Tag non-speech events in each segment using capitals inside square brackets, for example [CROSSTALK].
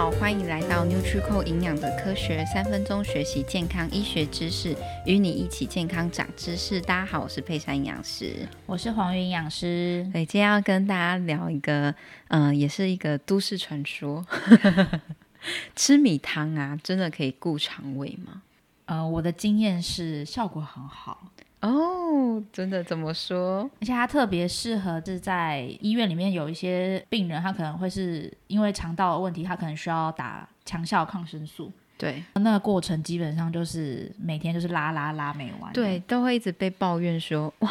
好，欢迎来到 NutriCore 营养的科学，三分钟学习健康医学知识，与你一起健康长知识。大家好，我是佩珊营养师，我是黄云营养师。对，今天要跟大家聊一个，嗯、呃，也是一个都市传说，[LAUGHS] 吃米汤啊，真的可以顾肠胃吗？呃，我的经验是效果很好。哦，真的怎么说？而且它特别适合是在医院里面有一些病人，他可能会是因为肠道的问题，他可能需要打强效抗生素。对，那个过程基本上就是每天就是拉拉拉没完。对，都会一直被抱怨说哇，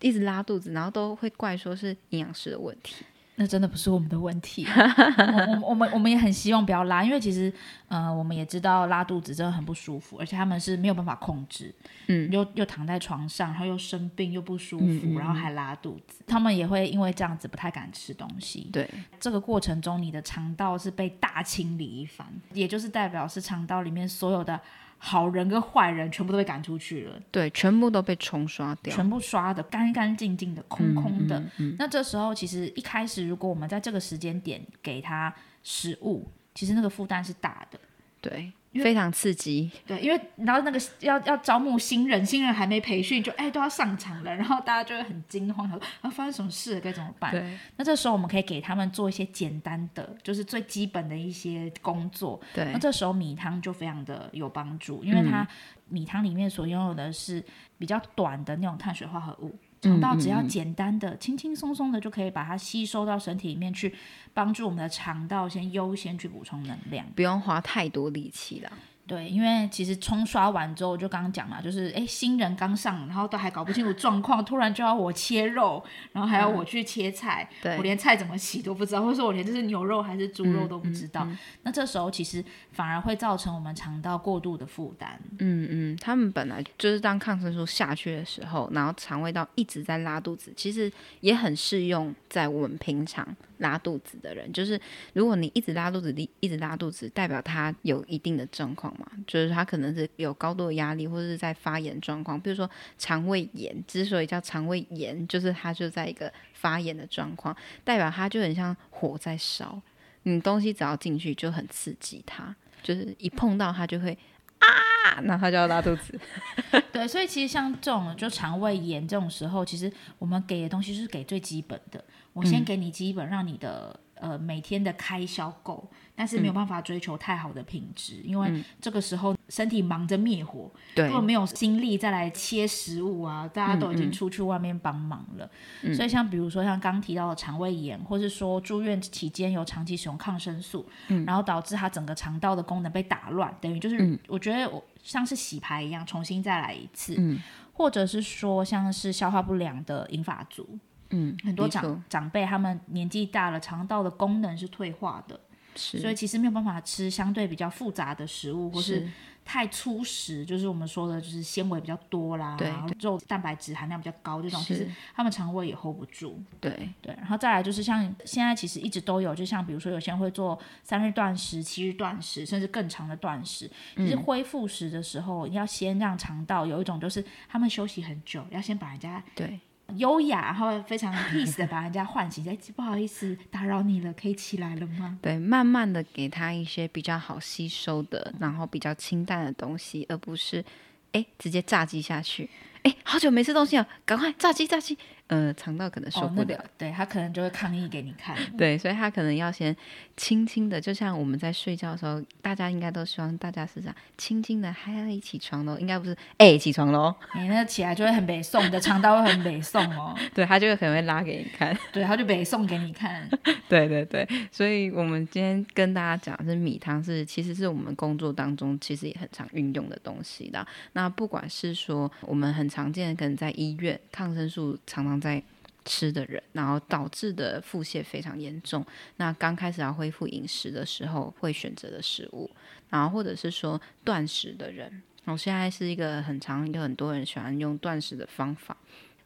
一直拉肚子，然后都会怪说是营养师的问题。那真的不是我们的问题，[LAUGHS] 我我，我们我们也很希望不要拉，因为其实，呃，我们也知道拉肚子真的很不舒服，而且他们是没有办法控制，嗯，又又躺在床上，然后又生病又不舒服，嗯嗯然后还拉肚子，他们也会因为这样子不太敢吃东西。对，这个过程中你的肠道是被大清理一番，也就是代表是肠道里面所有的。好人跟坏人全部都被赶出去了，对，全部都被冲刷掉，全部刷的干干净净的，空空的。嗯嗯嗯、那这时候其实一开始，如果我们在这个时间点给他食物，其实那个负担是大的，对。非常刺激，对，因为然后那个要要招募新人，新人还没培训就哎都要上场了，然后大家就会很惊慌，说啊发生什么事该怎么办？对，那这时候我们可以给他们做一些简单的，就是最基本的一些工作。对，那这时候米汤就非常的有帮助，因为它、嗯、米汤里面所拥有的是比较短的那种碳水化合物。肠道只要简单的、轻轻松松的就可以把它吸收到身体里面去，帮助我们的肠道先优先去补充能量，不用花太多力气了。对，因为其实冲刷完之后，就刚刚讲嘛，就是哎，新人刚上，然后都还搞不清楚状况，突然就要我切肉，然后还要我去切菜，嗯、我连菜怎么洗都不知道，或者说我连这是牛肉还是猪肉都不知道。嗯嗯嗯、那这时候其实反而会造成我们肠道过度的负担。嗯嗯，他们本来就是当抗生素下去的时候，然后肠胃道一直在拉肚子，其实也很适用在我们平常拉肚子的人。就是如果你一直拉肚子，一直拉肚子，代表他有一定的状况。就是他可能是有高度的压力，或者是在发炎状况。比如说肠胃炎，之所以叫肠胃炎，就是他就在一个发炎的状况，代表他就很像火在烧。你东西只要进去就很刺激他，就是一碰到他就会啊，那他就要拉肚子。[LAUGHS] 对，所以其实像这种就肠胃炎这种时候，其实我们给的东西是给最基本的。我先给你基本，让你的。呃，每天的开销够，但是没有办法追求太好的品质，嗯、因为这个时候身体忙着灭火，对，根本没有心力再来切食物啊。大家都已经出去外面帮忙了，所以像比如说像刚提到的肠胃炎，或是说住院期间有长期使用抗生素，嗯、然后导致他整个肠道的功能被打乱，等于就是我觉得我像是洗牌一样，重新再来一次，嗯、或者是说像是消化不良的银发族。嗯，很多长长辈他们年纪大了，肠道的功能是退化的，是。所以其实没有办法吃相对比较复杂的食物，或是。太粗食，就是我们说的，就是纤维比较多啦，对，肉蛋白质含量比较高这种，其实他们肠胃也 hold 不住。对。对，然后再来就是像现在其实一直都有，就像比如说有些人会做三日断食、七日断食，甚至更长的断食。其实恢复食的时候，要先让肠道有一种就是他们休息很久，要先把人家对。优雅，然后非常 peace 的把人家唤醒，哎，不好意思打扰你了，可以起来了吗？对，慢慢的给他一些比较好吸收的，然后比较清淡的东西，而不是哎直接炸鸡下去。哎，好久没吃东西了，赶快炸鸡炸鸡。呃，肠道可能受不了，哦那个、对他可能就会抗议给你看。对，所以他可能要先轻轻的，就像我们在睡觉的时候，大家应该都希望大家是这样轻轻的，嗨，一起床喽，应该不是哎起床喽，你那起来就会很北宋，你的肠道会很北宋哦。对，他就会可能会拉给你看，对，他就北宋给你看。[LAUGHS] 对对对，所以我们今天跟大家讲的是米汤是，其实是我们工作当中其实也很常运用的东西的。那不管是说我们很常见的，可能在医院抗生素常常在吃的人，然后导致的腹泻非常严重。那刚开始要恢复饮食的时候，会选择的食物，然后或者是说断食的人，我现在是一个很常有很多人喜欢用断食的方法，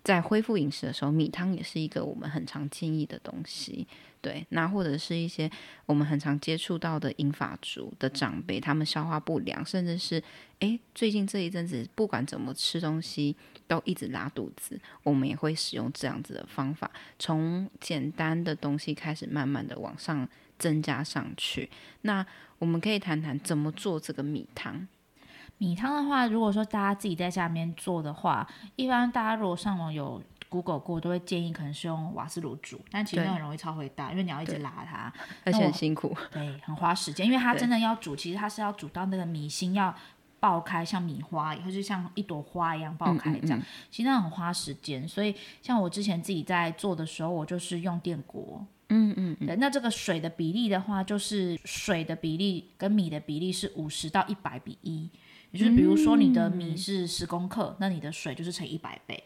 在恢复饮食的时候，米汤也是一个我们很常建议的东西。对，那或者是一些我们很常接触到的银发族的长辈，他们消化不良，甚至是诶，最近这一阵子不管怎么吃东西都一直拉肚子，我们也会使用这样子的方法，从简单的东西开始，慢慢的往上增加上去。那我们可以谈谈怎么做这个米汤。米汤的话，如果说大家自己在下面做的话，一般大家如果上网有 Google 过，都会建议可能是用瓦斯炉煮，但其实很容易超会大，因为你要一直拉它，而且很辛苦，对，很花时间，因为它真的要煮，其实它是要煮到那个米心要爆开，像米花，或是像一朵花一样爆开这样，嗯嗯嗯，其实那很花时间。所以像我之前自己在做的时候，我就是用电锅，嗯嗯，嗯，对，那这个水的比例的话，就是水的比例跟米的比例是五十到一百比一。也就是比如说你的米是十公克，嗯，那你的水就是乘一百倍，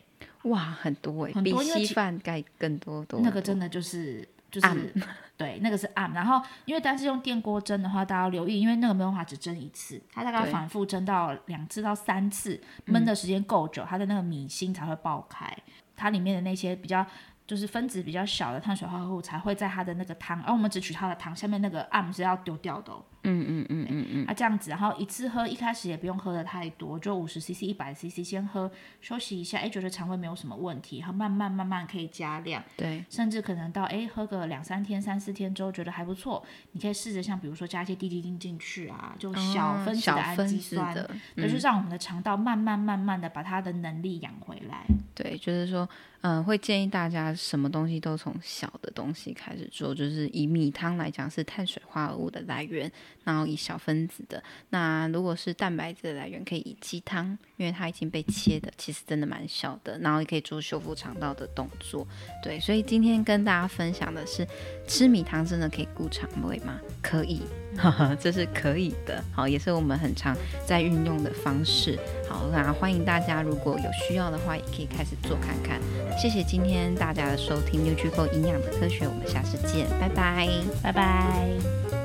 哇，很多哎，比稀饭盖更多多。那个真的就是就是 [LAUGHS] 对，那个是暗。然后因为但是用电锅蒸的话，大家要留意，因为那个没有办法只蒸一次，它大概反复蒸到两次到三次，焖的时间够久，它的那个米心才会爆开，它里面的那些比较。就是分子比较小的碳水化合物才会在它的那个汤，而、啊、我们只取它的汤，下面那个暗是要丢掉的、哦。嗯嗯嗯嗯嗯。啊，这样子，然后一次喝，一开始也不用喝的太多，就五十 CC、一百 CC 先喝，休息一下，哎，觉得肠胃没有什么问题，然后慢慢慢慢可以加量。对。甚至可能到哎喝个两三天、三四天之后觉得还不错，你可以试着像比如说加一些滴滴精进去啊，就小分子的氨基酸，就是让我们的肠道慢慢慢慢的把它的能力养回来。对，就是说。嗯，会建议大家什么东西都从小的东西开始做，就是以米汤来讲是碳水化合物的来源，然后以小分子的。那如果是蛋白质的来源，可以以鸡汤，因为它已经被切的，其实真的蛮小的，然后也可以做修复肠道的动作。对，所以今天跟大家分享的是，吃米汤真的可以顾肠胃吗？可以。哈哈，这是可以的，好，也是我们很常在运用的方式。好，那欢迎大家如果有需要的话，也可以开始做看看。谢谢今天大家的收听，NutriGo 营养的科学，我们下次见，拜拜，拜拜。